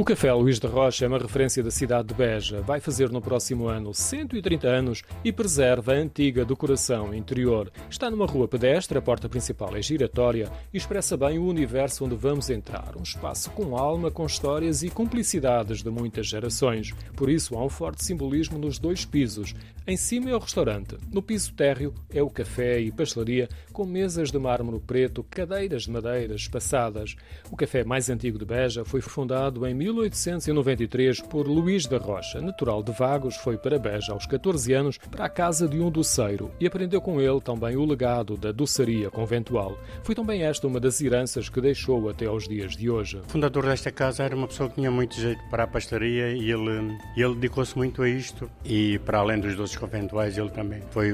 O Café Luís de Rocha é uma referência da cidade de Beja. Vai fazer no próximo ano 130 anos e preserva a antiga decoração interior. Está numa rua pedestre, a porta principal é giratória e expressa bem o universo onde vamos entrar. Um espaço com alma, com histórias e cumplicidades de muitas gerações. Por isso há um forte simbolismo nos dois pisos. Em cima é o restaurante. No piso térreo é o café e pastelaria com mesas de mármore preto, cadeiras de madeira espaçadas. O café mais antigo de Beja foi fundado em 1893 por Luís da Rocha, natural de Vagos, foi para Beja aos 14 anos para a casa de um doceiro e aprendeu com ele também o legado da doçaria conventual. Foi também esta uma das heranças que deixou até aos dias de hoje. O fundador desta casa era uma pessoa que tinha muito jeito para a pastelaria e ele, ele dedicou-se muito a isto e para além dos doces conventuais ele também foi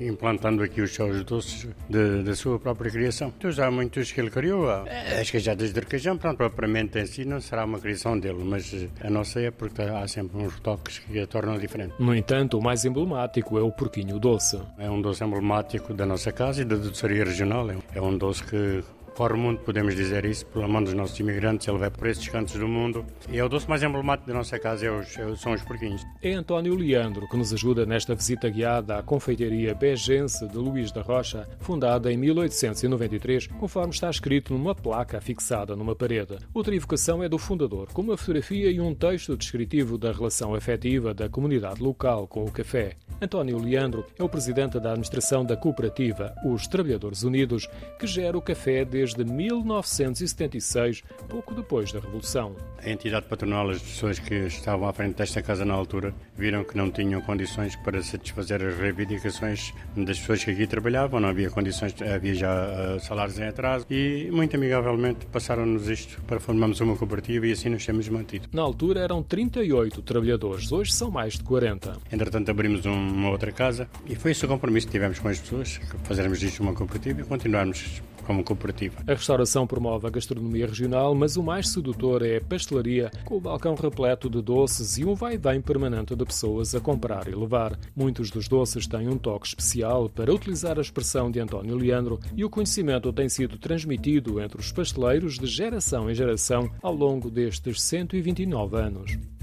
implantando aqui os seus doces da sua própria criação. Então já há muitos que ele criou, as queijadas de requeijão, pronto, propriamente em si não será uma criação dele, mas a nossa é porque há sempre uns toques que a tornam diferente. No entanto, o mais emblemático é o porquinho doce. É um doce emblemático da nossa casa e da doçaria regional. É um doce que fora o mundo, podemos dizer isso, pela mão dos nossos imigrantes, ele vai por esses cantos do mundo. E é o doce mais emblemático da nossa casa, é os, é são os porquinhos. É António Leandro que nos ajuda nesta visita guiada à confeitaria Begense de Luís da Rocha, fundada em 1893, conforme está escrito numa placa fixada numa parede. Outra evocação é do fundador, com uma fotografia e um texto descritivo da relação afetiva da comunidade local com o café. António Leandro é o presidente da administração da cooperativa Os Trabalhadores Unidos, que gera o café desde 1976, pouco depois da Revolução. A entidade patronal, as pessoas que estavam à frente desta casa na altura, viram que não tinham condições para satisfazer as reivindicações das pessoas que aqui trabalhavam, não havia condições, havia já uh, salários em atraso e, muito amigavelmente, passaram-nos isto para formarmos uma cooperativa e assim nos temos mantido. Na altura eram 38 trabalhadores, hoje são mais de 40. Entretanto, abrimos uma outra casa e foi esse o compromisso que tivemos com as pessoas, fazermos disto uma cooperativa e continuarmos como cooperativa. A restauração promove a gastronomia regional, mas o mais sedutor é a pastelaria, com o balcão repleto de doces e um vai-vem permanente de pessoas a comprar e levar. Muitos dos doces têm um toque especial para utilizar a expressão de António Leandro e o conhecimento tem sido transmitido entre os pasteleiros de geração em geração ao longo destes 129 anos.